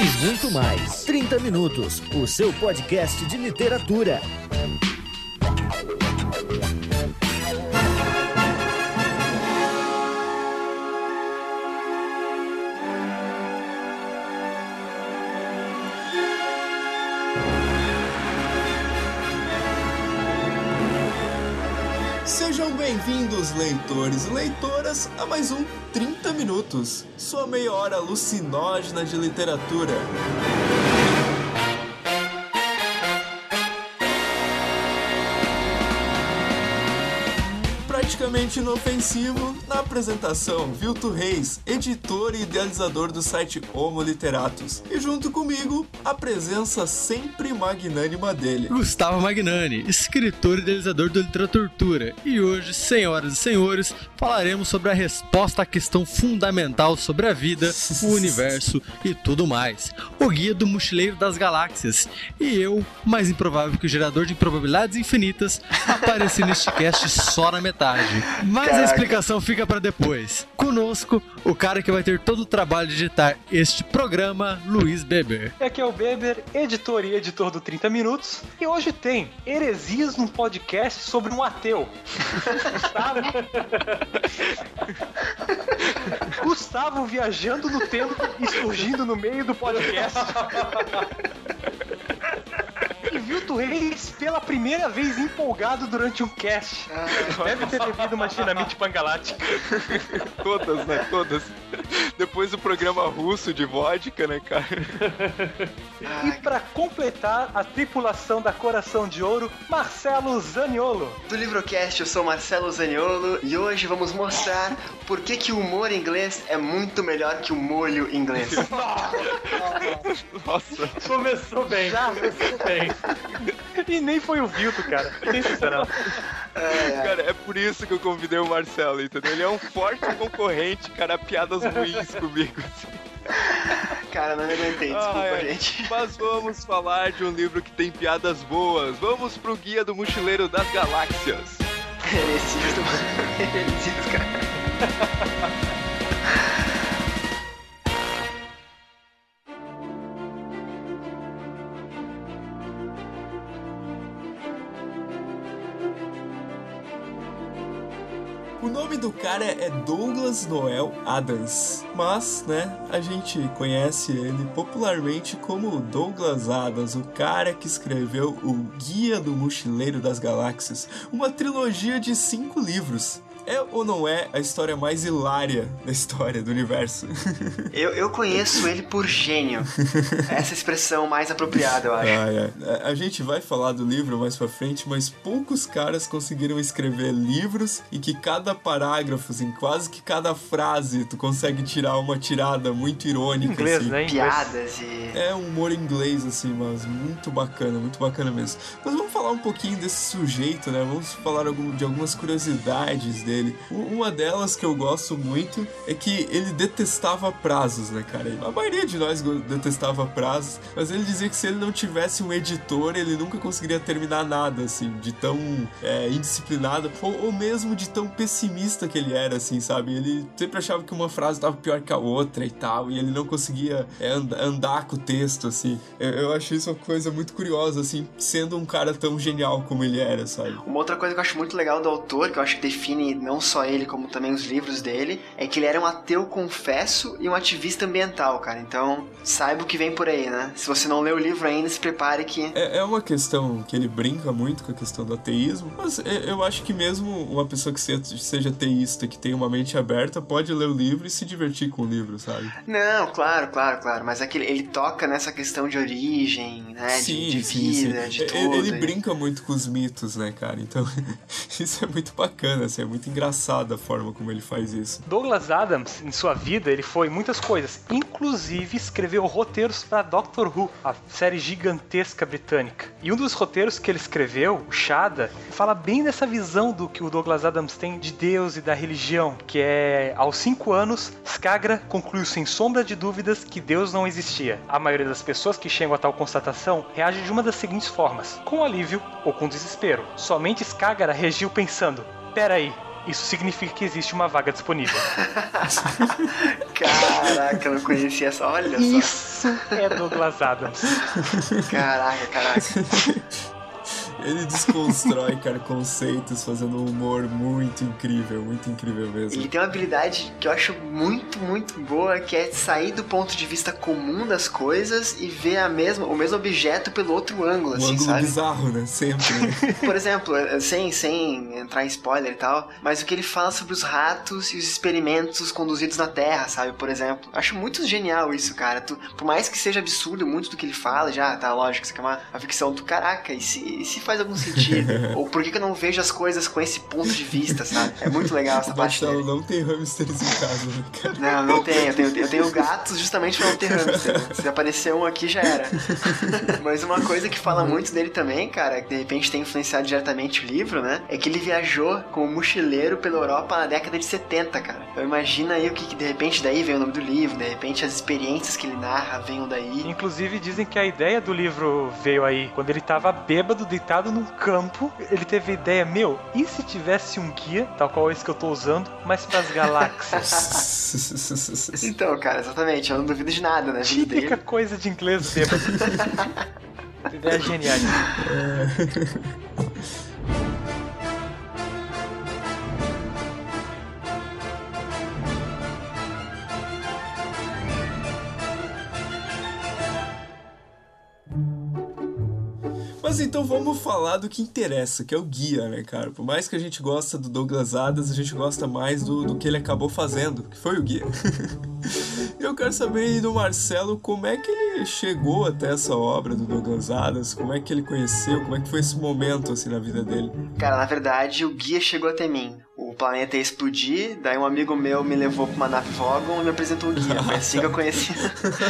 e muito mais. 30 Minutos, o seu podcast de literatura. Bem-vindos, leitores e leitoras, a mais um 30 Minutos, sua meia hora alucinógena de literatura. Praticamente inofensivo, na apresentação, Vilto Reis, editor e idealizador do site Homo Literatus. E junto comigo, a presença sempre magnânima dele. Gustavo Magnani, escritor e idealizador do Literatura. E hoje, senhoras e senhores, falaremos sobre a resposta à questão fundamental sobre a vida, o universo e tudo mais. O Guia do Mochileiro das Galáxias. E eu, mais improvável que o gerador de improbabilidades infinitas, apareci neste cast só na metade. Mas Caraca. a explicação fica para depois. Conosco, o cara que vai ter todo o trabalho de editar este programa, Luiz Beber. Aqui é o Beber, editor e editor do 30 Minutos. E hoje tem Heresias num podcast sobre um ateu. Gustavo. Gustavo viajando no tempo e surgindo no meio do podcast. E Vilto Reis pela primeira vez empolgado durante um cast. Ah, Deve ter bebido uma chinamite pangalática. Todas, né? Todas. Depois do programa russo de vodka, né, cara? E para completar a tripulação da Coração de Ouro, Marcelo Zaniolo. Do Livrocast, eu sou Marcelo Zaniolo e hoje vamos mostrar por que, que o humor inglês é muito melhor que o molho inglês. Nossa, começou bem. Já começou bem. E nem foi o Vilto, cara. É, é. Cara, é por isso que eu convidei o Marcelo, entendeu? Ele é um forte concorrente, cara, piadas ruins comigo. Assim. Cara, não me aguentei, desculpa, ah, é. gente. Mas vamos falar de um livro que tem piadas boas. Vamos pro Guia do Mochileiro das Galáxias. Heresias, Heresias, cara. Cara é Douglas Noel Adams, mas, né, a gente conhece ele popularmente como Douglas Adams, o cara que escreveu o Guia do Mochileiro das Galáxias, uma trilogia de cinco livros. É ou não é a história mais hilária da história do universo? Eu, eu conheço ele por gênio. Essa expressão mais apropriada, eu acho. Ah, é. A gente vai falar do livro mais pra frente, mas poucos caras conseguiram escrever livros em que cada parágrafo, assim, quase que cada frase, tu consegue tirar uma tirada muito irônica. Inglês, assim. né? Piadas e. É um humor inglês, assim, mas muito bacana, muito bacana mesmo. Mas vamos falar um pouquinho desse sujeito, né? Vamos falar de algumas curiosidades dele Uma delas que eu gosto muito é que ele detestava prazos, né, cara? A maioria de nós detestava prazos, mas ele dizia que se ele não tivesse um editor, ele nunca conseguiria terminar nada, assim, de tão é, indisciplinado, ou, ou, mesmo de tão pessimista que ele era, assim, sabe? Ele sempre achava que uma frase estava pior que a outra e tal, e ele não conseguia é, and andar com o texto, assim. Eu, eu acho isso uma coisa muito curiosa, assim, sendo um cara tão genial como ele era, sabe? Uma outra coisa que eu acho muito legal do autor, que eu acho que define não só ele, como também os livros dele, é que ele era um ateu confesso e um ativista ambiental, cara. Então, saiba o que vem por aí, né? Se você não leu o livro ainda, se prepare que. É, é uma questão que ele brinca muito com a questão do ateísmo, mas eu acho que mesmo uma pessoa que seja ateísta, que tem uma mente aberta, pode ler o livro e se divertir com o livro, sabe? Não, claro, claro, claro. Mas é que ele toca nessa questão de origem, né? Sim, de, de sim, vida, sim. de tudo. Ele, ele brinca muito com os mitos, né, cara? Então, isso é muito bacana, assim, é muito engraçado engraçada a forma como ele faz isso. Douglas Adams, em sua vida, ele foi muitas coisas. Inclusive, escreveu roteiros para Doctor Who, a série gigantesca britânica. E um dos roteiros que ele escreveu, o Shada, fala bem dessa visão do que o Douglas Adams tem de Deus e da religião, que é, aos cinco anos, Skagra concluiu sem sombra de dúvidas que Deus não existia. A maioria das pessoas que chegam a tal constatação reage de uma das seguintes formas: com alívio ou com desespero. Somente Skagra reagiu pensando: peraí, Isso significa que existe uma vaga disponível. Caraca, eu não conhecia essa. Olha só. Isso é Douglas Adams. Caraca, caraca. Ele desconstrói, cara, conceitos, fazendo um humor muito incrível, muito incrível mesmo. Ele tem uma habilidade que eu acho muito, muito boa, que é sair do ponto de vista comum das coisas e ver a mesma, o mesmo objeto pelo outro ângulo, Um assim, ângulo sabe? bizarro, né? Sempre. Né? Por exemplo, eh, sem, sem entrar em spoiler e tal, mas o que ele fala sobre os ratos e os experimentos conduzidos na Terra, sabe? Por exemplo. Acho muito genial isso, cara. Tu, por mais que seja absurdo muito do que ele fala, já, tá, lógico, isso aqui é uma, uma ficção do caraca, e se, e se faz algum sentido? Ou por que, que eu não vejo as coisas com esse ponto de vista, sabe? É muito legal essa O parte Marcelo dele. não tem hamsters em casa, né, cara? Não, não tenho. Eu tenho, eu tenho gatos justamente pra não ter hamster. Se aparecer um aqui, já era. Mas uma coisa que fala muito dele também, cara, que de repente tem influenciado diretamente o livro, né? É que ele viajou como mochileiro pela Europa na década de 70, cara. Então imagina aí o que, que de repente daí vem o nome do livro, de repente as experiências que ele narra venham daí. Inclusive dizem que a ideia do livro veio aí quando ele tava bêbado, deitado num campo. Ele teve a ideia, meu, e se tivesse um guia, tal qual esse que eu tô usando, mas pras galáxias? Então, cara, exatamente, eu não duvido de nada, né? Típica coisa de inglês bêbado. Ideia genial. Vamos falar do que interessa, que é o guia, né, cara? Por mais que a gente gosta do Douglas Adams, a gente gosta mais do, do que ele acabou fazendo, que foi o guia. Eu quero saber aí do Marcelo como é que ele chegou até essa obra do Douglas Adams, como é que ele conheceu, como é que foi esse momento assim na vida dele. Cara, na verdade, o guia chegou até mim. Planeta ia explodir, daí um amigo meu me levou pra uma nave Vogon e me apresentou o guia. Foi assim que eu conheci.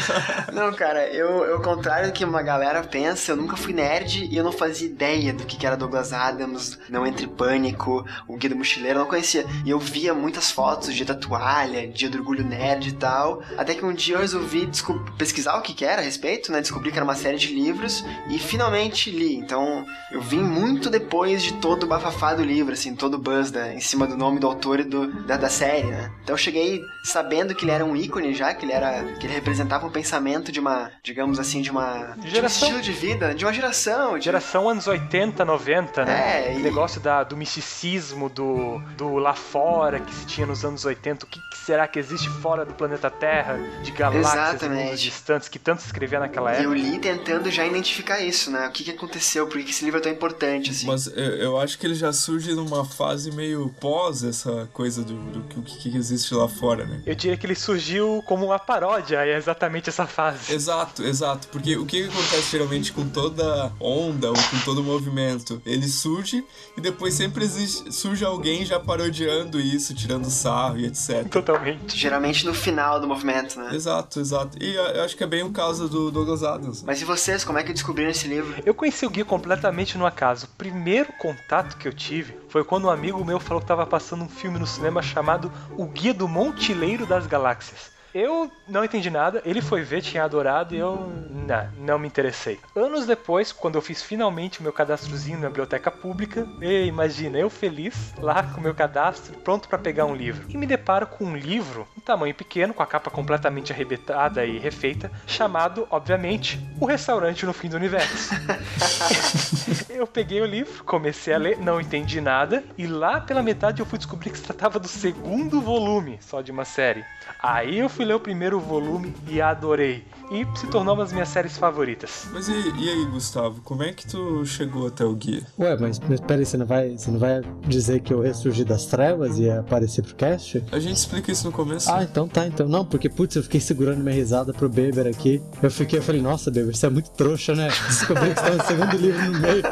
não, cara, eu, eu, ao contrário do que uma galera pensa, eu nunca fui nerd e eu não fazia ideia do que era Douglas Adams, Não Entre Pânico, o Guia do Mochileiro, eu não conhecia. E eu via muitas fotos, dia da toalha, dia do orgulho nerd e tal. Até que um dia eu resolvi pesquisar o que que era a respeito, né? Descobri que era uma série de livros e finalmente li. Então, eu vim muito depois de todo o bafafá do livro, assim, todo o buzz da, em cima do nome do autor e do, da, da série, né? Então eu cheguei sabendo que ele era um ícone já, que ele era. que ele representava um pensamento de uma, digamos assim, de uma. de um Geração. estilo de vida, de uma geração. De, Geração anos 80, 90, né? É, O e- negócio da, do misticismo, do, do lá fora que se tinha nos anos 80. O que, que será que existe fora do planeta Terra? De galáxias e mundos distantes que tanto se escrevia naquela E eu época. li tentando já identificar isso, né? O que, que aconteceu, por que que esse livro é tão importante, assim. Mas eu, eu acho que ele já surge numa fase meio pós essa coisa do, do que, o que existe lá fora, né? Eu diria que ele surgiu como uma paródia, é exatamente essa fase. Exato, exato. Porque o que que acontece geralmente com toda onda ou com todo movimento? Ele surge e depois sempre existe, surge alguém já parodiando isso, tirando sarro e etc. Totalmente. Geralmente no final do movimento, né? Exato, exato. E eu eu acho que é bem o caso do Douglas Adams. Mas e vocês, como é que descobriram esse livro? Eu conheci o Gui completamente no acaso. O primeiro contato que eu tive foi quando um amigo meu falou que estava passando um filme no cinema chamado O Guia do Montileiro das Galáxias. Eu não entendi nada, ele foi ver, tinha adorado e eu não, não me interessei. Anos depois, quando eu fiz finalmente o meu cadastrozinho na biblioteca pública, e imagina, eu feliz, lá com o meu cadastro, pronto para pegar um livro. E me deparo com um livro, um tamanho pequeno, com a capa completamente arrebentada e refeita, chamado, obviamente, O Restaurante no Fim do Universo. Eu peguei o livro, comecei a ler, não entendi nada, e lá pela metade eu fui descobrir que se tratava do segundo volume só de uma série. Aí eu fui ler o primeiro volume e adorei. E se tornou uma das minhas séries favoritas. Mas e, e aí, Gustavo, como é que tu chegou até o guia? Ué, mas, mas peraí, você não, vai, você não vai dizer que eu ressurgi das trevas e ia aparecer pro cast? A gente explica isso no começo. Ah, então tá, então. Não, porque, putz, eu fiquei segurando minha risada pro Beber aqui. Eu fiquei, eu falei, nossa, Beber, você é muito trouxa, né? Descobri que você tá no segundo livro no meio.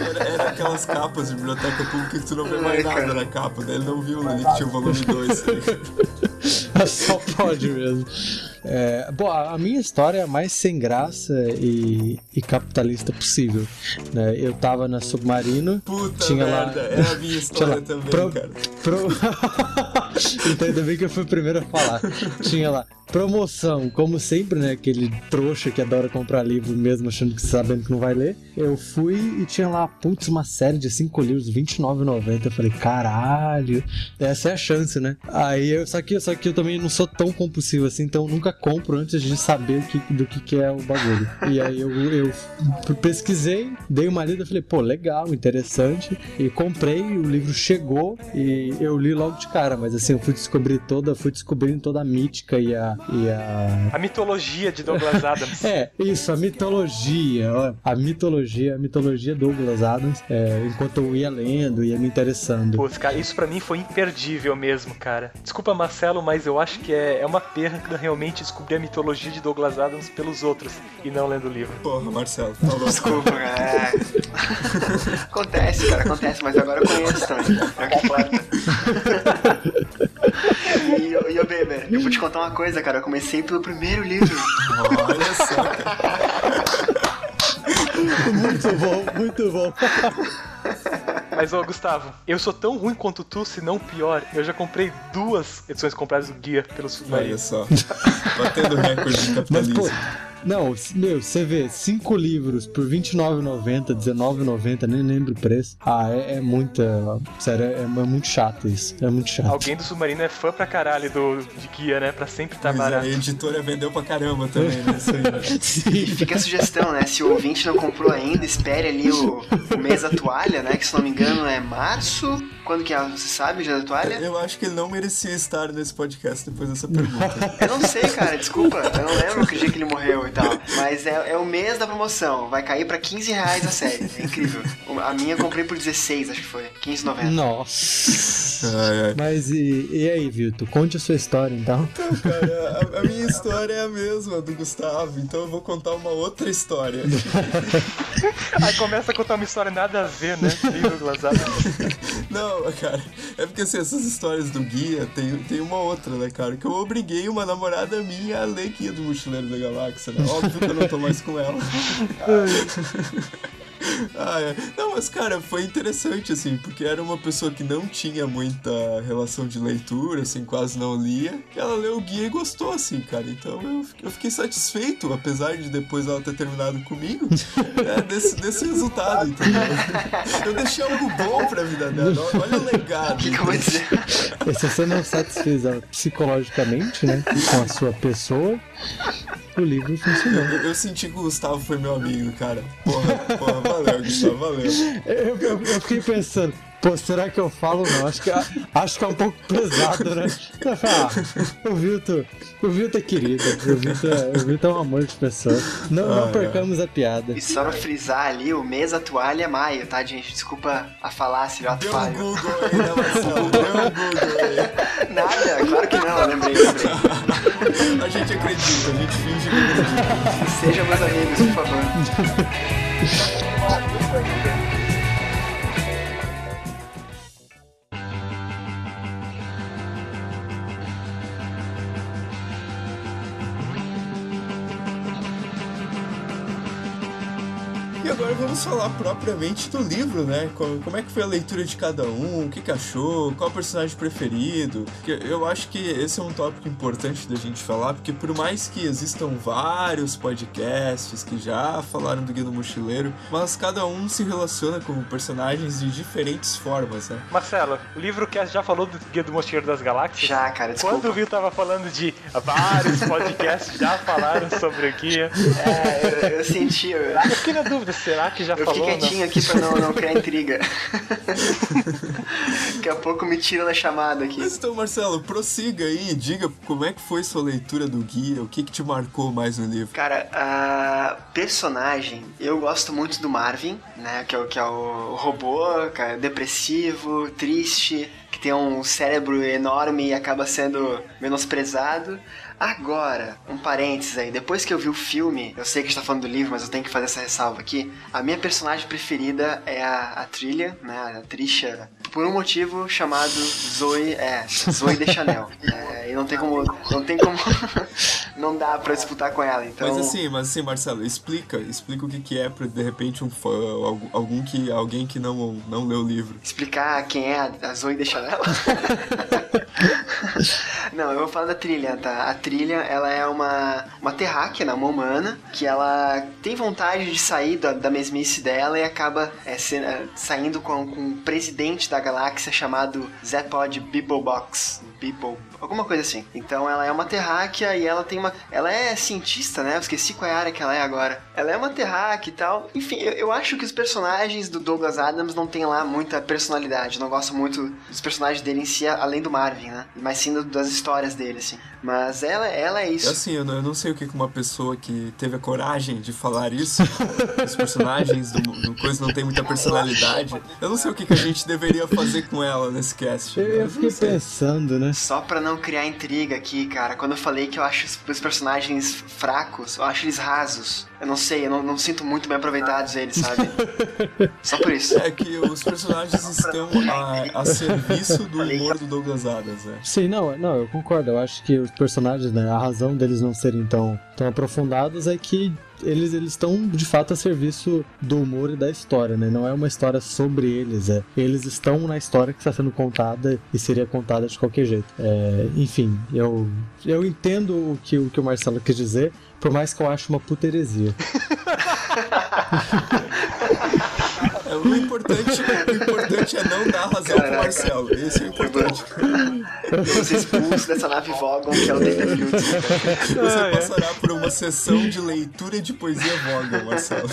Era, era aquelas capas de biblioteca pública que tu não vê mais nada na capa, daí ele não viu ali que tinha o volume 2. Só pode mesmo. É, bom, a minha história é a mais sem graça e, e capitalista possível. né? Eu tava na Submarino, Puta tinha merda, lá. é a minha Tinha história lá, também, pro- cara. pro- então ainda bem que eu fui o primeiro a falar. Tinha lá promoção, como sempre, né? Aquele trouxa que adora comprar livro mesmo achando que sabendo que não vai ler. Eu fui e tinha lá, putz, uma série de cinco livros, R$29,90. Eu falei, caralho, essa é a chance, né? Aí eu, só que, só que eu também não sou tão compulsivo assim, então nunca compro antes de saber que, do que, que é o bagulho. E aí eu, eu pesquisei, dei uma lida, falei, pô, legal, interessante. E comprei, o livro chegou e eu li logo de cara, mas assim, eu fui descobrir toda, fui descobrindo toda a mítica e a. E a... a mitologia de Douglas Adams. é, isso, a mitologia, ó, a mitologia, a mitologia Douglas Adams, é, enquanto eu ia lendo, ia me interessando. Pô, cara, isso para mim foi imperdível mesmo, cara. Desculpa, Marcelo, mas eu acho que é, é uma perda realmente descobrir a mitologia de Douglas Adams pelos outros e não lendo o livro. Porra, Marcelo, falou. Desculpa, cara. É. acontece, cara, acontece, mas agora eu conheço também. É o que importa. E, e o Beber, eu vou te contar uma coisa, cara. Eu comecei pelo primeiro livro. Olha só, cara. muito bom, muito bom. Mas, ô Gustavo, eu sou tão ruim quanto tu, se não pior. Eu já comprei duas edições compradas do guia pelo Submarino. Olha só. Batendo recorde de Mas, capitalismo. pô, não, meu, você vê, cinco livros por R$29,90, R$19,90, nem lembro o preço. Ah, é, é muita. Sério, é, é muito chato isso. É muito chato. Alguém do Submarino é fã pra caralho do, de guia, né? Pra sempre estar Mas barato. a editora vendeu pra caramba também, né? Isso aí, Sim. fica a sugestão, né? Se o ouvinte não comprou ainda, espere ali o, o mês da toalha, né? Que se não me engano é março. Quando que é? Você sabe o dia da toalha? Eu acho que ele não merecia estar nesse podcast depois dessa pergunta. Eu não sei, cara, desculpa. Eu não lembro que dia que ele morreu e tal. Mas é, é o mês da promoção. Vai cair pra 15 reais a série. É incrível. A minha eu comprei por 16, acho que foi. 15,90. Nossa. Ai, ai. Mas e, e aí, Vitor? Conte a sua história então. Então, cara, a, a minha história é a mesma do Gustavo, então eu vou contar uma outra história. Aí começa a contar uma história nada a ver, né? Não, cara, é porque assim, essas histórias do guia tem, tem uma outra, né, cara? Que eu obriguei uma namorada minha a ler Guia do Mochileiro da Galáxia, né? Óbvio que eu não tô mais com ela. Ah, é. Não, mas cara, foi interessante, assim, porque era uma pessoa que não tinha muita relação de leitura, assim, quase não lia. E ela leu o guia e gostou, assim, cara. Então eu, eu fiquei satisfeito, apesar de depois ela ter terminado comigo, é, desse, desse resultado, entendeu? Eu deixei algo bom pra vida dela. Olha o legado. Que? E se você não satisfez ela psicologicamente, né? Com a sua pessoa, o livro funcionou. Eu, eu senti que o Gustavo foi meu amigo, cara. Porra, porra, valeu, Gustavo, valeu. Eu, eu- eu fiquei pensando, pô, será que eu falo não? Acho que, acho que é um pouco pesado, né? Ah, o Vitor, o Vitor é querido, o Vitor, o Vitor é um amor de pessoa. Não, não Ah, é. percamos a piada. E só pra frisar ali, o mês da toalha é maio, tá, gente? Desculpa a falácia, o ato Deu um. Google aí, né, Marcelo? Deu um Google aí. Nada, claro que não, lembrei, lembrei. A gente acredita, a gente finge que acredita. Sejam meus amigos, por favor. Agora vamos falar propriamente do livro, né? Como, como é que foi a leitura de cada um, o que, que achou, qual o personagem preferido. Eu acho que esse é um tópico importante da gente falar, porque por mais que existam vários podcasts que já falaram do Guia do Mochileiro, mas cada um se relaciona com personagens de diferentes formas, né? Marcelo, o livro que já falou do Guia do Mochileiro das Galáxias? Já, cara, desculpa. Quando o Viu tava falando de vários podcasts já falaram sobre o guia, É, eu, eu senti, eu, eu fiquei na dúvida, será que já eu falou? fiquei ou não? quietinho aqui pra não, não criar intriga. Daqui a pouco me tira na chamada aqui. Mas então, Marcelo, prossiga aí, diga como é que foi sua leitura do guia, o que, que te marcou mais no livro. Cara, a personagem, eu gosto muito do Marvin, né? Que é o, que é o robô, cara, depressivo, triste, que tem um cérebro enorme e acaba sendo menosprezado. Agora, um parênteses aí, depois que eu vi o filme, eu sei que a gente tá falando do livro, mas eu tenho que fazer essa ressalva aqui. A minha personagem preferida é a, a Trilha, né? A Trisha, por um motivo chamado Zoe, é, Zoe de Chanel. É, e não tem como, não tem como, não dá pra disputar com ela, então... Mas assim, mas assim, Marcelo, explica, explica o que, que é pra de repente um fã, algum, que, alguém que não, não leu o livro. explicar quem é a Zoe de Chanel. Não, eu vou falar da trilha, tá? A trilha, ela é uma, uma terráquea, né, uma humana, que ela tem vontade de sair da, da mesmice dela e acaba é, se, é, saindo com, com um presidente da galáxia chamado Zepod Beeblebox. Beeble, alguma coisa assim. Então ela é uma terráquea e ela tem uma... Ela é cientista, né? Eu esqueci qual é a área que ela é agora. Ela é uma terráquea e tal. Enfim, eu, eu acho que os personagens do Douglas Adams não tem lá muita personalidade. Eu não gosto muito dos personagens dele em si, além do Marvin, né? Mas sim das histórias dele, assim. Mas ela, ela é isso. Assim, eu não, eu não sei o que uma pessoa que teve a coragem de falar isso, os personagens do, do Coisa não tem muita personalidade. Eu não sei o que, que a gente deveria fazer com ela nesse cast. Eu, eu fiquei pensando, né? Só pra não criar intriga aqui, cara, quando eu falei que eu acho os personagens fracos, eu acho eles rasos. Eu não sei, eu não, não sinto muito bem aproveitados eles, sabe? Só por isso. É que os personagens estão a, a serviço do humor do Douglas Adams, né? Sim, não, não, eu concordo. Eu acho que os personagens, né, a razão deles não serem tão, tão aprofundados é que eles eles estão de fato a serviço do humor e da história, né? Não é uma história sobre eles, é eles estão na história que está sendo contada e seria contada de qualquer jeito. É, enfim, eu eu entendo o que o que o Marcelo quis dizer, por mais que eu ache uma puteresia. É, o, importante, o importante é não dar razão Caraca. pro Marcelo. Esse é o importante. Você expulso dessa nave Vogon que é o David Você ah, passará por uma sessão de leitura de poesia Vogon, Marcelo.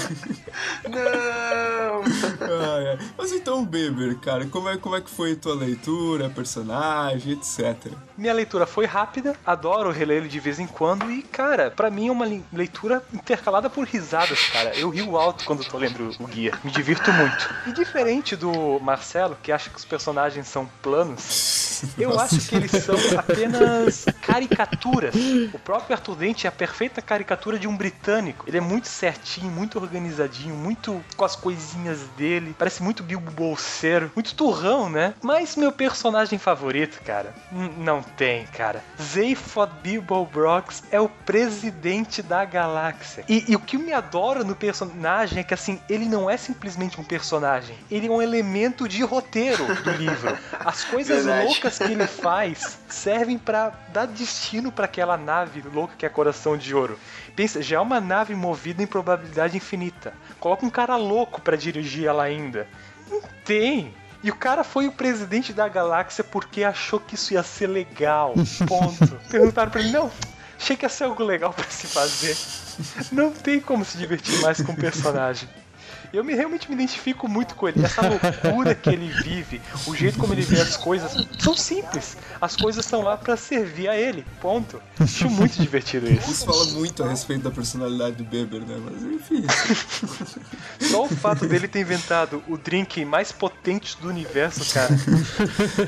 Não! Ah, é. Mas então, Beber, cara, como é, como é que foi a tua leitura, personagem, etc? Minha leitura foi rápida, adoro reler ele de vez em quando e, cara, para mim é uma leitura intercalada por risadas, cara. Eu rio alto quando tô lendo o guia. Me divirto muito. E diferente do Marcelo, que acha que os personagens são planos, eu Nossa. acho que eles são apenas caricaturas. O próprio Arthur Dente é a perfeita caricatura de um britânico. Ele é muito certinho, muito organizadinho, muito com as coisinhas dele. Parece muito Bilbo Bolseiro, muito turrão, né? Mas meu personagem favorito, cara, não tem, cara. Zaphod Bilbo Brox é o presidente da galáxia. E, e o que me adora no personagem é que, assim, ele não é simplesmente um personagem. Ele é um elemento de roteiro do livro. As coisas Verdade. loucas que ele faz servem para dar destino para aquela nave louca que é Coração de Ouro. Pensa, já é uma nave movida em probabilidade infinita. Coloca um cara louco para dirigir ela ainda. Não tem. E o cara foi o presidente da galáxia porque achou que isso ia ser legal. Ponto. Perguntaram pra ele, não, achei que ia ser algo legal para se fazer. Não tem como se divertir mais com o personagem. Eu me, realmente me identifico muito com ele. Essa loucura que ele vive, o jeito como ele vê as coisas, são simples. As coisas estão lá para servir a ele. Ponto. Acho muito divertido isso. Isso fala muito a respeito da personalidade do Beber, né? Mas enfim. Só o fato dele ter inventado o drink mais potente do universo, cara.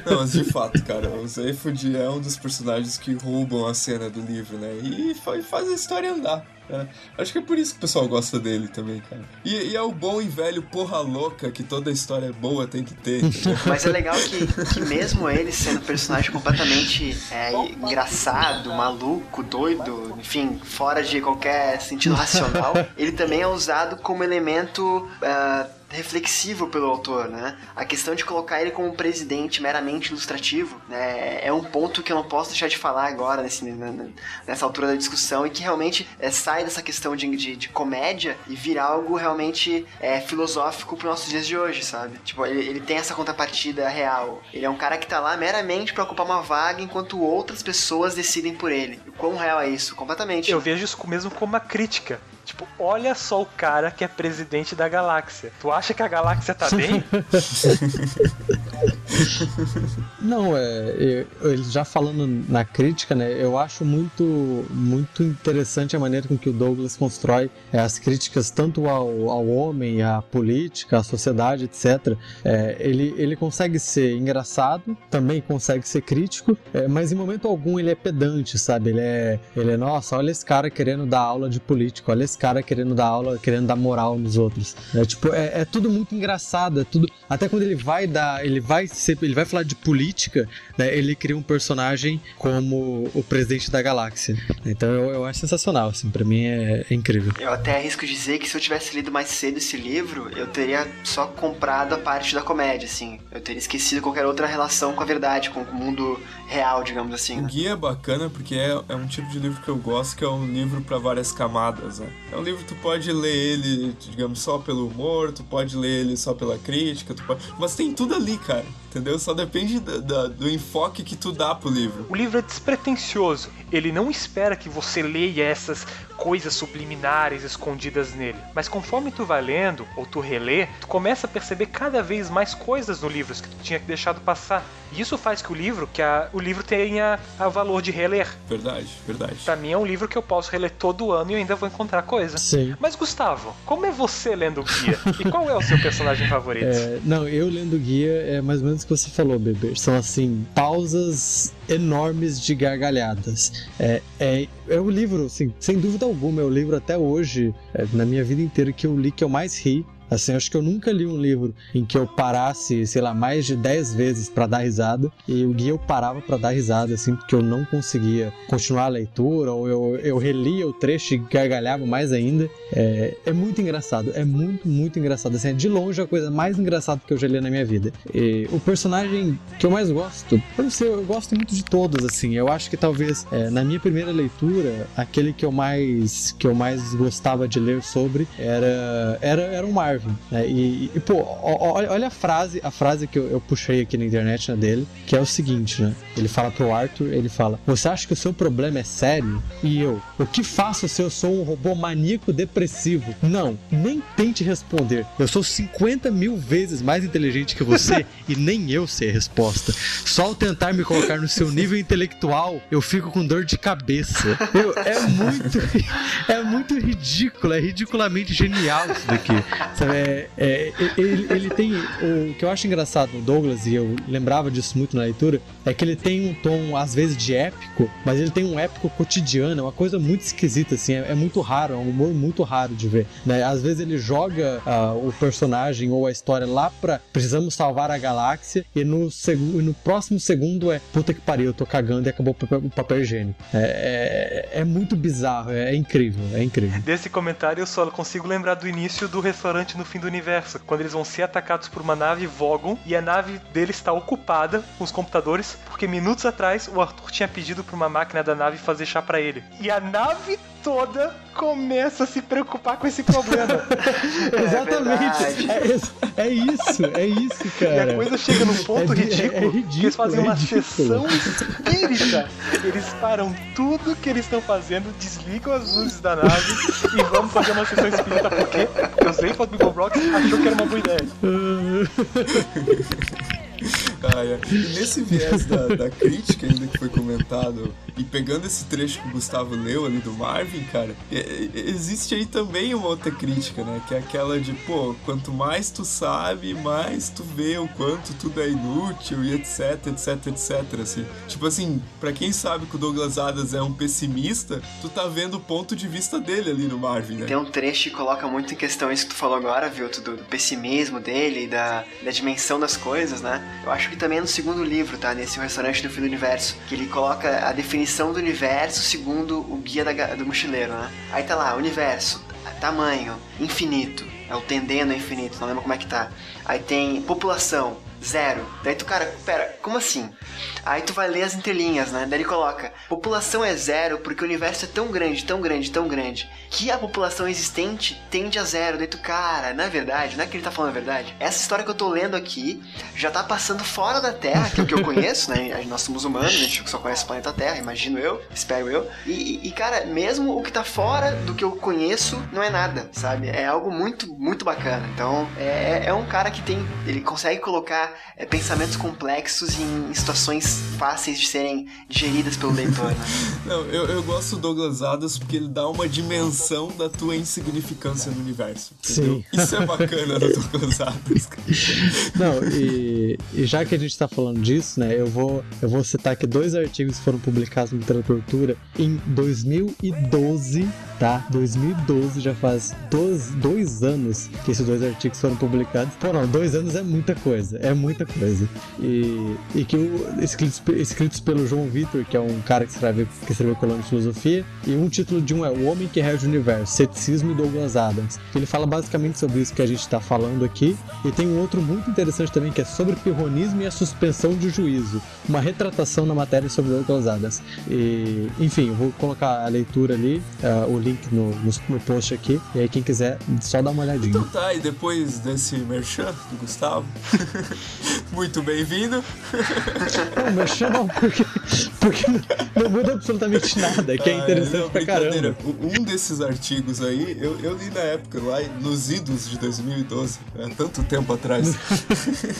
Não, mas de fato, cara, o Zayfod é um dos personagens que roubam a cena do livro, né? E faz a história andar. É, acho que é por isso que o pessoal gosta dele também, cara. E, e, é o bom e velho porra louca que toda história boa tem que ter. Mas é legal que, que mesmo ele sendo um personagem completamente é, engraçado, maluco, doido, enfim, fora de qualquer sentido racional, ele também é usado como elemento. Uh, reflexivo pelo autor, né? A questão de colocar ele como presidente meramente ilustrativo né, é um ponto que eu não posso deixar de falar agora nesse, nessa altura da discussão e que realmente é, sai dessa questão de, de, de, comédia e vira algo realmente é, filosófico para os nossos dias de hoje, sabe? Tipo, ele, ele, tem essa contrapartida real. Ele é um cara que tá lá meramente para ocupar uma vaga enquanto outras pessoas decidem por ele. E quão real é isso? Completamente. Eu vejo isso mesmo como uma crítica Tipo, olha só o cara que é presidente da galáxia. Tu acha que a galáxia tá bem? Não, é, ele já falando na crítica, né? Eu acho muito, muito interessante a maneira com que o Douglas constrói é, as críticas tanto ao, ao homem, à política, à sociedade, etc. É, ele, ele consegue ser engraçado, também consegue ser crítico, é, mas em momento algum ele é pedante, sabe? Ele é, ele é, nossa, olha esse cara querendo dar aula de política, olha esse cara querendo dar aula, querendo dar moral nos outros. É tipo, é, é tudo muito engraçado, é tudo. Até quando ele vai dar, ele vai ser, ele vai falar de política, né, ele cria um personagem como o presidente da galáxia. Então eu, eu acho sensacional, assim, para mim é, é, incrível. Eu até arrisco dizer que se eu tivesse lido mais cedo esse livro, eu teria só comprado a parte da comédia, assim. Eu teria esquecido qualquer outra relação com a verdade, com o mundo real, digamos assim. O né? guia é bacana porque é, é um tipo de livro que eu gosto, que é um livro para várias camadas, né? É um livro que tu pode ler ele, digamos, só pelo humor, tu pode ler ele só pela crítica, tu pode... mas tem tudo ali, cara entendeu? Só depende da, do enfoque que tu dá pro livro. O livro é despretensioso. Ele não espera que você leia essas coisas subliminares escondidas nele. Mas conforme tu vai lendo, ou tu relê, tu começa a perceber cada vez mais coisas no livro que tu tinha deixado passar. E isso faz que o livro, que a, o livro tenha o valor de reler. Verdade, verdade. Pra mim é um livro que eu posso reler todo ano e ainda vou encontrar coisa. Sim. Mas Gustavo, como é você lendo o guia? e qual é o seu personagem favorito? É, não, eu lendo o guia é mais ou menos o que você falou, bebê. São assim, pausas enormes de gargalhadas. É, é, é o livro, assim, sem dúvida alguma, é o livro até hoje, é, na minha vida inteira, que eu li que eu mais ri Assim, acho que eu nunca li um livro em que eu parasse, sei lá, mais de 10 vezes para dar risada e o guia eu parava para dar risada, assim, porque eu não conseguia continuar a leitura ou eu, eu relia o trecho e gargalhava mais ainda. É, é muito engraçado, é muito, muito engraçado. Assim, é de longe a coisa mais engraçada que eu já li na minha vida. E o personagem que eu mais gosto, eu não sei, eu gosto muito de todos, assim. Eu acho que talvez é, na minha primeira leitura, aquele que eu mais que eu mais gostava de ler sobre era era, era o Marvel Marvin. Né? E, e, pô, olha, olha, a frase, a frase que eu, eu, puxei aqui na internet né, dele, que é o seguinte, né? Ele fala pro Arthur, ele fala: Você acha que o seu problema é sério? E eu, o que faço se eu sou um robô maníaco depressivo? Não, nem tente responder. Eu sou 50 mil vezes mais inteligente que você e nem eu sei a resposta. Só ao tentar me colocar no seu nível intelectual, eu fico com dor de cabeça. Eu, é muito, é muito ridículo, é ridiculamente genial isso daqui. Sabe? É, é, ele, ele, tem. O que eu acho engraçado no Douglas, e eu lembrava disso muito na leitura, é que ele tem um tom, às vezes, de épico, mas ele tem um épico cotidiano, é uma coisa muito esquisita, assim, é, é muito raro, é um humor muito raro de ver. Né? Às vezes ele joga uh, o personagem ou a história lá pra precisamos salvar a galáxia, e no, segundo, no próximo segundo é puta que pariu, eu tô cagando e acabou o papel, o papel higiênico. É, é, é, muito bizarro, é, é incrível, é incrível. Desse comentário eu só consigo lembrar do início do restaurante no fim do universo, quando eles vão ser atacados por uma nave Vogon e a nave deles está ocupada com os computadores, porque minutos atrás o Arthur tinha pedido para uma máquina da nave fazer chá para ele. E a nave toda começa a se preocupar com esse problema. É Exatamente. É, é, isso, é isso, cara. E a coisa chega num ponto é, ridículo, é, ridículo, que eles fazem uma sessão espírita. Eles param tudo que eles estão fazendo, desligam as luzes da nave e vamos fazer uma sessão espírita. Por quê? Porque o Zayfod Biggle Rocks achou que era uma boa ideia. É. E nesse viés da, da, crítica ainda que foi comentado, e pegando esse trecho que o Gustavo leu ali do Marvin, cara, é, existe aí também uma outra crítica, né? Que é aquela de, pô, quanto mais tu sabe, mais tu vê o quanto tudo é inútil e etc, etc, etc, assim. Tipo assim, pra quem sabe que o Douglas Adams é um pessimista, tu tá vendo o ponto de vista dele ali no Marvin, né? Tem um trecho que coloca muito em questão isso que tu falou agora, viu? Do, do pessimismo dele, da, da dimensão das coisas, né? Eu acho que também é no segundo livro, tá? Nesse Restaurante do Fim do Universo, que ele coloca a definição do universo segundo o guia da, do mochileiro, né? Aí tá lá, universo, tamanho, infinito. É o tendendo ao infinito, não lembro como é que tá. Aí tem população, zero. Daí tu, cara, pera, como assim? Aí tu vai ler as entrelinhas, né? Daí ele coloca: população é zero porque o universo é tão grande, tão grande, tão grande, que a população existente tende a zero. Daí tu, cara, não é verdade? Não é que ele tá falando a verdade? Essa história que eu tô lendo aqui já tá passando fora da Terra, que é o que eu conheço, né? Nós somos humanos, a gente só conhece o planeta Terra, imagino eu, espero eu. E, e, cara, mesmo o que tá fora do que eu conheço não é nada, sabe? É algo muito, muito bacana. Então, é, é um cara que tem. Ele consegue colocar é, pensamentos complexos em situações fáceis de serem digeridas pelo leitor, né? Não, eu, eu gosto do Douglas Adams porque ele dá uma dimensão da tua insignificância no universo. Entendeu? Sim. Isso é bacana do Douglas Adams. Não, e, e, já que a gente tá falando disso, né, eu vou, eu vou citar aqui dois artigos que foram publicados no Literatura em 2012 tá? 2012 já faz dois, dois anos que esses dois artigos foram publicados. Pô, não, dois anos é muita coisa. É muita coisa. E, e que o, escritos, escritos pelo João Vitor, que é um cara que escreve, que escreveu coluna de filosofia, e um título de um é O Homem que Rege o Universo, Ceticismo e Douglas Adams. Ele fala basicamente sobre isso que a gente está falando aqui. E tem um outro muito interessante também que é sobre pirronismo e a suspensão de juízo. Uma retratação na matéria sobre Douglas Adams. E, enfim, eu vou colocar a leitura ali, uh, o link no, no, no, post aqui. E aí quem quiser, só dá uma olhadinha. Então tá, e depois desse merchan do Gustavo, muito bem-vindo. Não, merchan não, porque, porque não muda absolutamente nada, que é interessante não, pra caramba. Um desses artigos aí, eu, eu li na época, lá nos idos de 2012, há tanto tempo atrás.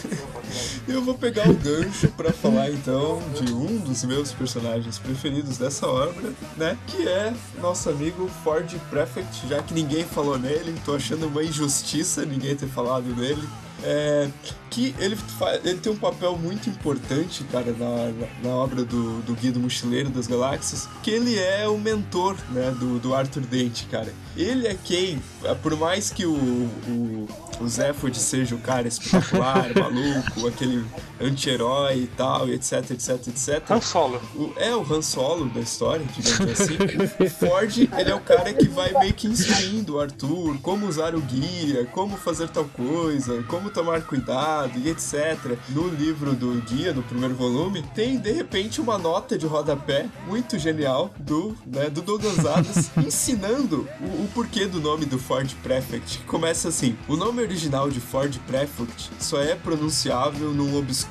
eu vou pegar o gancho para falar então de um dos meus personagens preferidos dessa obra, né? Que é nosso amigo Ford Prefect, já que ninguém falou nele, tô achando uma injustiça ninguém ter falado nele. É, que ele, ele tem um papel muito importante, cara, na, na, na, obra do, do Guia do Mochileiro das Galáxias, que ele é o mentor, né, do, do Arthur Dente, cara. Ele é quem, por mais que o, o, o Zephod seja o cara espetacular, maluco, aquele anti-herói e tal, etc, etc, etc. Han Solo. O, é o Han Solo da história, digamos assim. o Ford, ele é o cara que vai meio que instruindo o Arthur como usar o guia, como fazer tal coisa, como tomar cuidado e etc. No livro do guia, no primeiro volume, tem de repente uma nota de rodapé muito genial do, né, do Douglas Adams ensinando o, o porquê do nome do Ford Prefect. Começa assim: o nome original de Ford Prefect só é pronunciável num obscuro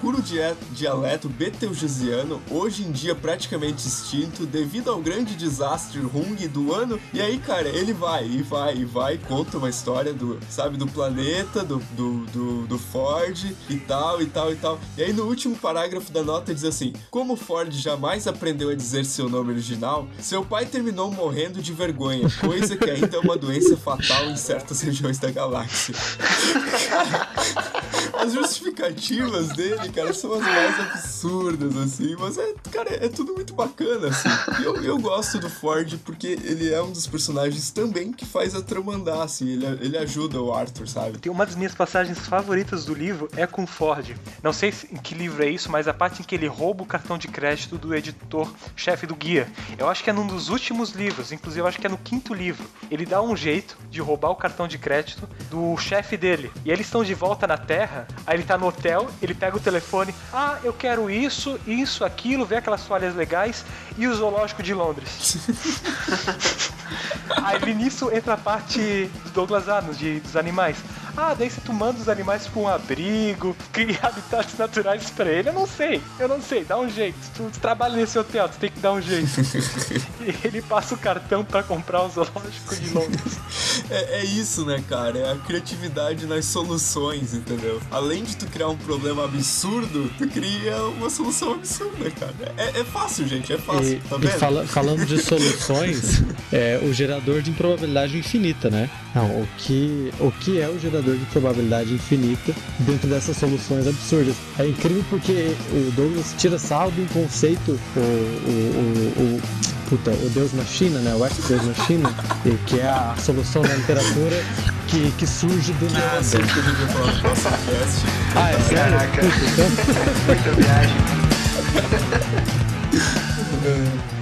dialeto betelgesiano, hoje em dia praticamente extinto, devido ao grande desastre Hung do ano. E aí, cara, ele vai e vai e vai, conta uma história do, sabe, do planeta, do, do, do, do Ford e tal e tal e tal. E aí, no último parágrafo da nota diz assim: Como Ford jamais aprendeu a dizer seu nome original, seu pai terminou morrendo de vergonha, coisa que ainda é uma doença fatal em certas regiões da galáxia. as justificativas dele, cara, são as mais absurdas, assim, mas é, cara, é tudo muito bacana, assim. Eu, eu gosto do Ford porque ele é um dos personagens também que faz a trama andar, assim, ele, ele ajuda o Arthur, sabe? Tem uma das minhas passagens favoritas do livro é com o Ford. Não sei em que livro é isso, mas a parte em que ele rouba o cartão de crédito do editor-chefe do guia. Eu acho que é num dos últimos livros, inclusive eu acho que é no quinto livro ele dá um jeito de roubar o cartão de crédito do chefe dele. E eles estão de volta na Terra, aí ele tá no hotel, ele pega o telefone, ah, eu quero isso, isso, aquilo, vê aquelas toalhas legais e o zoológico de Londres. aí nisso entra a parte do Douglas Adams, de, dos animais. Ah, daí se tu manda os animais pra um abrigo, cria habitats naturais para ele. Eu não sei, eu não sei, dá um jeito. Tu, tu trabalha nesse hotel, tu tem que dar um jeito. e ele passa o cartão para comprar o zoológico de Londres. É, é, isso, né, cara? É a criatividade nas soluções, entendeu? Além de tu criar um problema absurdo, tu cria uma solução absurda, cara. É, é fácil, gente, é fácil, e, tá vendo? Fala, falando de soluções, é o gerador de improbabilidade infinita, né? Não, o que, o que é o gerador de probabilidade infinita dentro dessas soluções absurdas? É incrível porque o Douglas tira saldo de um conceito, o, o, o, puta, o Deus Machina, né? O ex-Deus Machina, que é a solução da literatura que, que surge do nada. Que que a gente vai falar no próximo cast. Ah, é sério? Caraca. Muita viagem.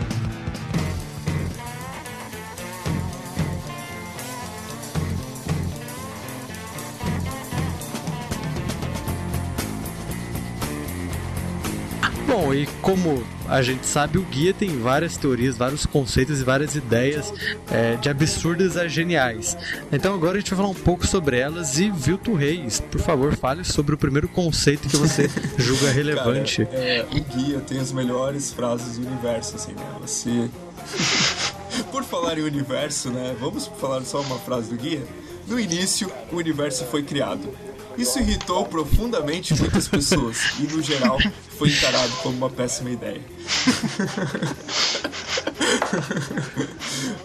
Bom, e como a gente sabe, o guia tem várias teorias, vários conceitos e várias ideias é, de absurdas a geniais. Então agora a gente vai falar um pouco sobre elas e Vilto Reis, por favor, fale sobre o primeiro conceito que você julga relevante. Cara, é, o guia tem as melhores frases do universo, assim, né? Você. por falar em universo, né? Vamos falar só uma frase do guia? No início, o universo foi criado. Isso irritou profundamente muitas pessoas e, no geral, foi encarado como uma péssima ideia.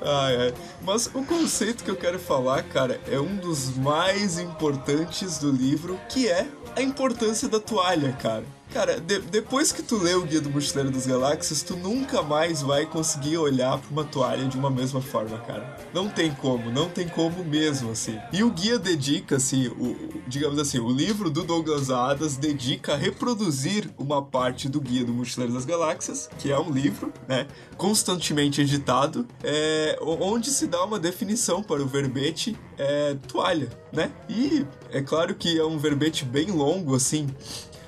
ai, ai. Mas o conceito que eu quero falar, cara, é um dos mais importantes do livro, que é a importância da toalha, cara. Cara, de- depois que tu lê o Guia do Mochileiro das Galáxias, tu nunca mais vai conseguir olhar pra uma toalha de uma mesma forma, cara. Não tem como, não tem como mesmo, assim. E o guia dedica, assim, o, digamos assim, o livro do Douglas Adams dedica a reproduzir uma parte do Guia do Mochileiro das Galáxias, que é um livro, né, constantemente editado, é, onde se dá uma definição para o verbete é, toalha, né? E é claro que é um verbete bem longo, assim,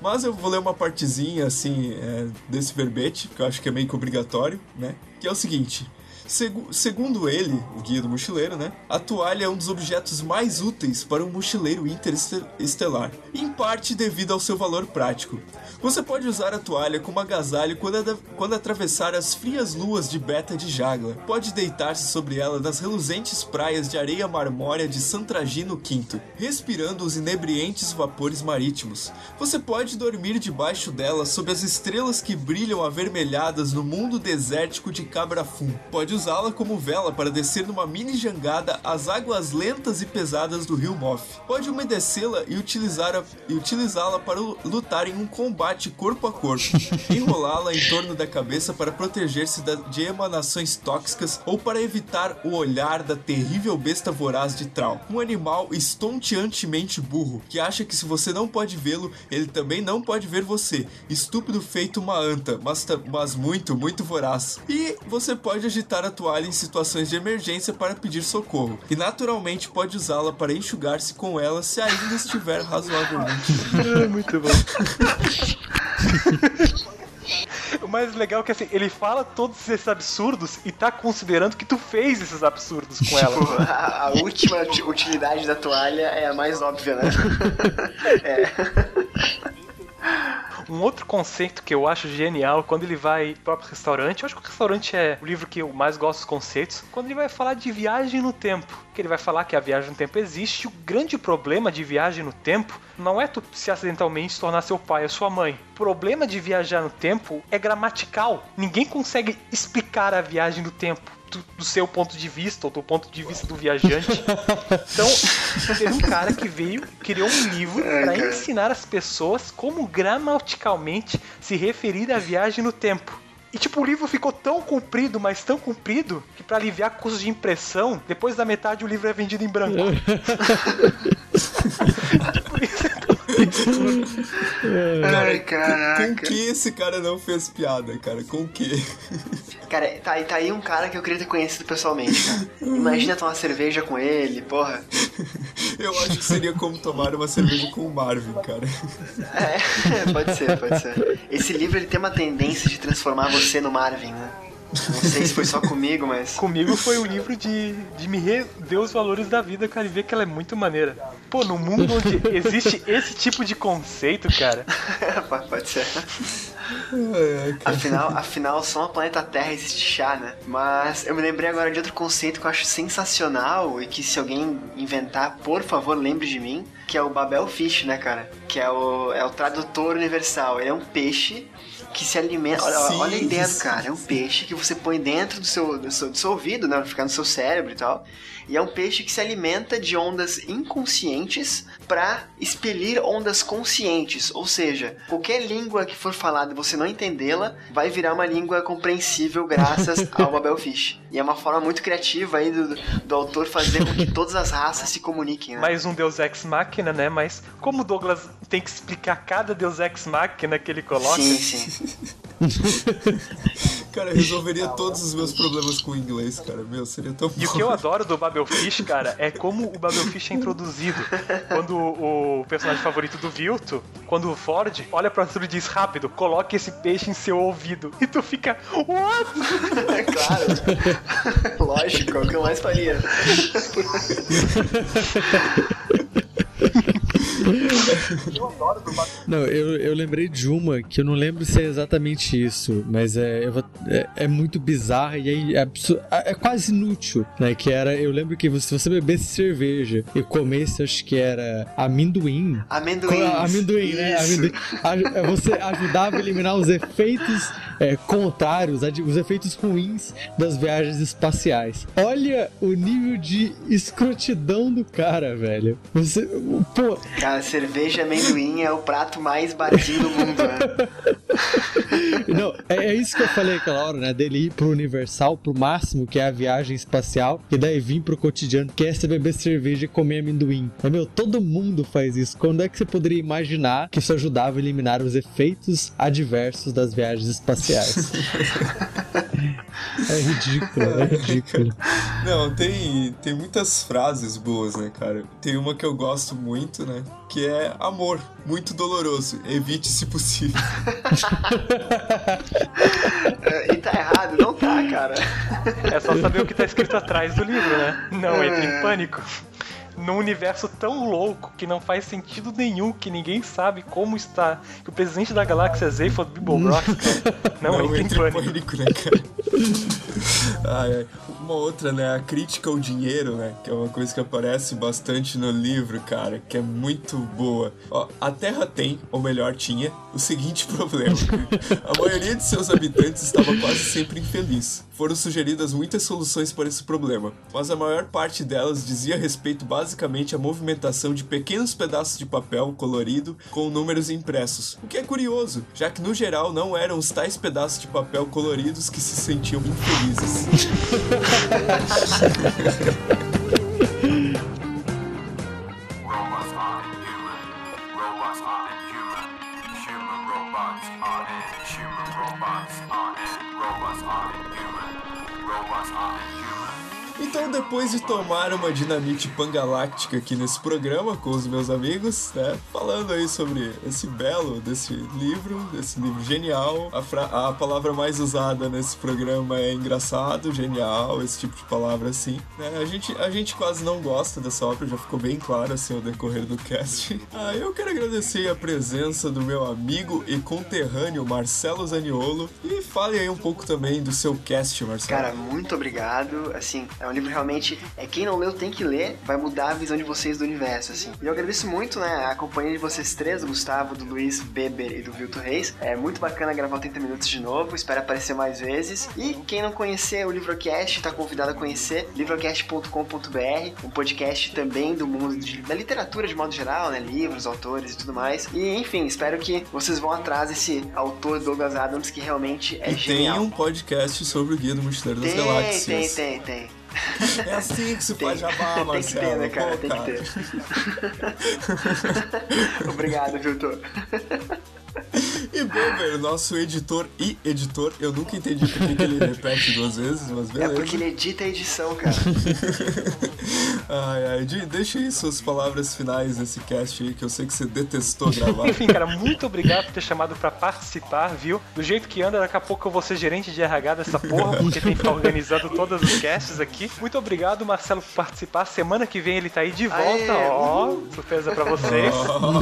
mas eu vou ler uma partezinha, assim, é, desse verbete, que eu acho que é meio que obrigatório, né? Que é o seguinte. Segu- segundo ele, o guia do mochileiro, né? A toalha é um dos objetos mais úteis para um mochileiro interestelar, em parte devido ao seu valor prático. Você pode usar a toalha como agasalho quando, quando atravessar as frias luas de Beta de Jagla. Pode deitar-se sobre ela nas reluzentes praias de areia marmórea de Santragino V, respirando os inebriantes vapores marítimos. Você pode dormir debaixo dela sob as estrelas que brilham avermelhadas no mundo desértico de Cabrafum. Pode usá-la como vela para descer numa mini jangada às águas lentas e pesadas do rio Moff. Pode umedecê-la e e utilizá-la para lu- lutar em um combate corpo a corpo. Enrolá-la em torno da cabeça para proteger-se de emanações tóxicas ou para evitar o olhar da terrível besta voraz de Trau. Um animal estonteantemente burro que acha que se você não pode vê-lo, ele também não pode ver você. Estúpido feito uma anta, mas, mas muito, muito voraz. E você pode agitar a toalha em situações de emergência para pedir socorro. E naturalmente pode usá-la para enxugar-se com ela se ainda estiver razoavelmente. É muito bom. O mais legal é que assim, ele fala todos esses absurdos e tá considerando que tu fez esses absurdos com ela. Tipo, a, a última uti- utilidade da toalha é a mais óbvia, né? Um outro conceito que eu acho genial, quando ele vai pro próprio restaurante, eu acho que o restaurante é o livro que eu mais gosto dos conceitos, quando ele vai falar de viagem no tempo. Que ele vai falar que a viagem no tempo existe. O grande problema de viagem no tempo não é tu se acidentalmente tornar seu pai ou sua mãe. O problema de viajar no tempo é gramatical. Ninguém consegue explicar a viagem no tempo. Do, do seu ponto de vista, ou do ponto de vista do viajante. Então, teve um cara que veio, criou um livro para ensinar as pessoas como gramaticalmente se referir à viagem no tempo. E tipo, o livro ficou tão comprido, mas tão comprido, que para aliviar custos de impressão, depois da metade o livro é vendido em branco. Tipo, isso é Ai, Com caraca. que esse cara não fez piada, cara? Com que? Cara, tá, aí- tá aí um cara que eu queria ter conhecido pessoalmente, cara. Imagina tomar cerveja com ele, porra. Eu acho que seria como tomar uma cerveja com o Marvin, cara. É, pode ser, pode ser. Esse livro ele tem uma tendência de transformar você no Marvin, né? Não sei se foi só comigo, mas. Comigo foi um livro de, de me rever os valores da vida, cara, e ver que ela é muito maneira. Pô, no mundo onde existe esse tipo de conceito, cara, Pode- pode ser. Afinal, afinal, só no planeta Terra existe chá, né? Mas eu me lembrei agora de outro conceito que eu acho sensacional e que se alguém inventar, por favor, lembre de mim, que é o Babel Fish, né, cara? Que é o, é o tradutor universal. Ele é um peixe que se alimenta. Olha, Sim, olha a ideia do sim. cara. É um peixe que você põe dentro do seu, do seu, do seu ouvido, né? Ficar no seu cérebro e tal. E é um peixe que se alimenta de ondas inconscientes para expelir ondas conscientes. Ou seja, qualquer língua que for falada e você não entendê-la, vai virar uma língua compreensível graças ao Babel Fish. E é uma forma muito criativa aí do, do autor fazer com que todas as raças se comuniquem, né? mais um Deus Ex Machina, né? Mas como o Douglas tem que explicar cada Deus Ex Machina que ele coloca, Sim, sim. Cara, resolveria todos os meus problemas com o inglês, cara. Meu, seria tão E o bom. que eu adoro do Babelfish, cara, é como o Babelfish é introduzido. Quando o personagem favorito do Vilto, quando o Ford olha pra tudo e diz rápido, coloque esse peixe em seu ouvido. E tu fica, what? É claro. Lógico, é o que eu mais faria. Não, eu, eu lembrei de uma que eu não lembro se é exatamente isso, mas é, eu vou- é, é muito bizarra e é, absu- é quase inútil, né? Que era, eu lembro que se você bebesse cerveja e comesse, acho que era amendoim. Amendoim. Amendoim, né? Amendoim. A- Você ajudava a eliminar os efeitos é, contrários, os efeitos ruins das viagens espaciais. Olha o nível de escrotidão do cara, velho. Você, pô. Cara, cerveja amendoim é o prato mais baratinho do mundo, né? Não, é, é, isso que eu falei aquela hora, né? Dele ir pro universal, pro máximo, que é a viagem espacial, e daí vir pro cotidiano, que é você beber cerveja e comer amendoim. É, meu, todo mundo faz isso. Quando é que você poderia imaginar que isso ajudava a eliminar os efeitos adversos das viagens espaciais? é ridículo, é ridículo. Não, tem, tem muitas frases boas, né, cara? Tem uma que eu gosto muito, né? Que é amor, muito doloroso. Evite se possível. e tá errado, não tá, cara. É só saber o que tá escrito atrás do livro, né? Não entre em é. pânico num universo tão louco que não faz sentido nenhum, que ninguém sabe como está. Que o presidente da galáxia é Zaphod Beeblebrox, cara. Não, não entra em pânico. pânico né, cara? ai, ai. Uma outra, né? A crítica ao dinheiro, né? Que é uma coisa que aparece bastante no livro, cara, que é muito boa. Ó, a Terra tem, ou melhor, tinha, o seguinte problema: a maioria de seus habitantes estava quase sempre infeliz. Foram sugeridas muitas soluções para esse problema, mas a maior parte delas dizia respeito basicamente à movimentação de pequenos pedaços de papel colorido com números impressos. O que é curioso, já que no geral não eram os tais pedaços de papel coloridos que se sentiam infelizes. off. Então, depois de tomar uma dinamite pangaláctica aqui nesse programa com os meus amigos, né? Falando aí sobre esse belo desse livro, desse livro genial. A, a palavra mais usada nesse programa é engraçado, genial, esse tipo de palavra assim. Né? A, gente, a gente quase não gosta dessa obra, já ficou bem claro assim ao decorrer do cast. Ah, eu quero agradecer a presença do meu amigo e conterrâneo Marcelo Zaniolo. E fale aí um pouco também do seu cast, Marcelo. Cara, muito obrigado. Assim, é um livro realmente é quem não leu tem que ler, vai mudar a visão de vocês do universo, assim. E eu agradeço muito, né, a companhia de vocês três, do Gustavo, do Luiz Beber e do Vilto Reis. É muito bacana gravar 30 minutos de novo, espero aparecer mais vezes. E quem não conhecer o Livrocast, tá convidado a conhecer livrocast.com.br, um podcast também do mundo de, da literatura de modo geral, né, livros, autores e tudo mais. E enfim, espero que vocês vão atrás desse autor Douglas Adams que realmente é e genial. tem um podcast sobre o Guia do Mochileiro das tem, Galáxias. Tem, tem, tem. É assim que se faz jabá, Marcelo. Tem que ter, né, cara? Pô, tem cara. que ter. Obrigado, Viltor. E Beber, nosso editor e editor, eu nunca entendi por que ele repete duas vezes, mas é beleza. É porque ele edita a edição, cara. ai, ai, deixa aí suas palavras finais nesse cast aí, que eu sei que você detestou gravar. Enfim, cara, muito obrigado por ter chamado pra participar, viu? Do jeito que anda, daqui a pouco eu vou ser gerente de RH dessa porra, porque tem que ficar organizando todos os casts aqui. Muito obrigado, Marcelo, por participar. Semana que vem ele tá aí de volta, ó. Surpresa pra vocês. Oh.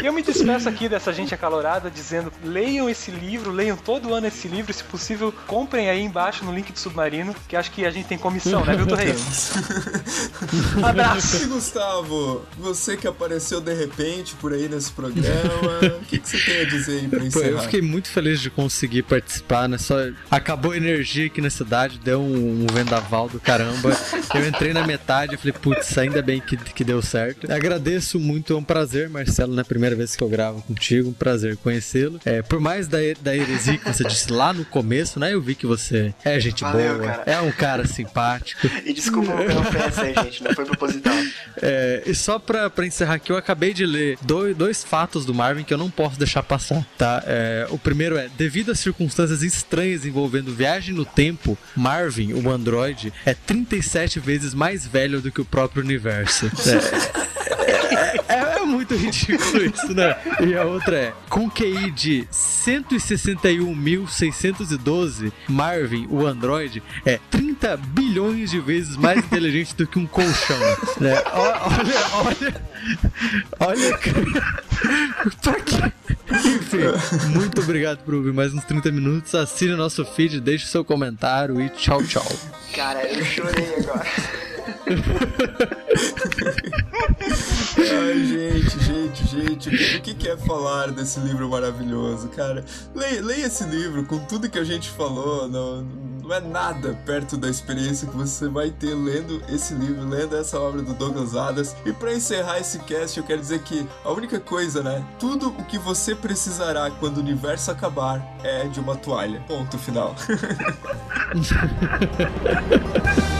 e eu me despeço aqui dessa gente acalorada dizendo: leiam esse livro, leiam todo ano esse livro, se possível, comprem aí embaixo no link do Submarino, que acho que a gente tem comissão, né, Milton Reis? Abraço! E Gustavo, você que apareceu de repente por aí nesse programa, o que, que, você tem a dizer aí pra encerrar? eu fiquei muito feliz de conseguir participar, né? Só acabou a energia aqui na cidade, deu um, um vendaval do caramba. Eu entrei na metade e falei, putz, ainda bem que, que deu certo. Agradeço muito, é um prazer, Marcelo, na primeira vez que eu gravo contigo, um prazer conhecê-lo. É, por mais da, da heresia que você disse lá no começo, né? Eu vi que você é gente Valeu, boa, cara. é um cara simpático. E desculpa o ofensa aí, gente, não foi proposital. É, e só pra, pra encerrar aqui, eu acabei de ler dois, dois fatos do Marvin que eu não posso deixar passar, tá? É, o primeiro é, devido às circunstâncias estranhas envolvendo viagem no tempo, Marvin, o androide, é 37 vezes mais velho do que o próprio universo. É, é, é muito ridículo isso, né? E a outra é, com QI de 161.612, Marvin, o androide, é 30 bilhões de vezes mais inteligente do que um colchão. Né? Olha, olha, olha, pra quê? Enfim, muito obrigado por ouvir mais uns 30 minutos. Assine o nosso feed, deixe seu comentário e tchau, tchau. Cara, eu chorei agora. Ai, gente, gente, gente, o que, que é falar desse livro maravilhoso, cara? Leia, leia esse livro com tudo que a gente falou, não, não é nada perto da experiência que você vai ter lendo esse livro, lendo essa obra do Douglas Adams. E para encerrar esse cast, eu quero dizer que a única coisa, né? Tudo o que você precisará quando o universo acabar é de uma toalha. Ponto final.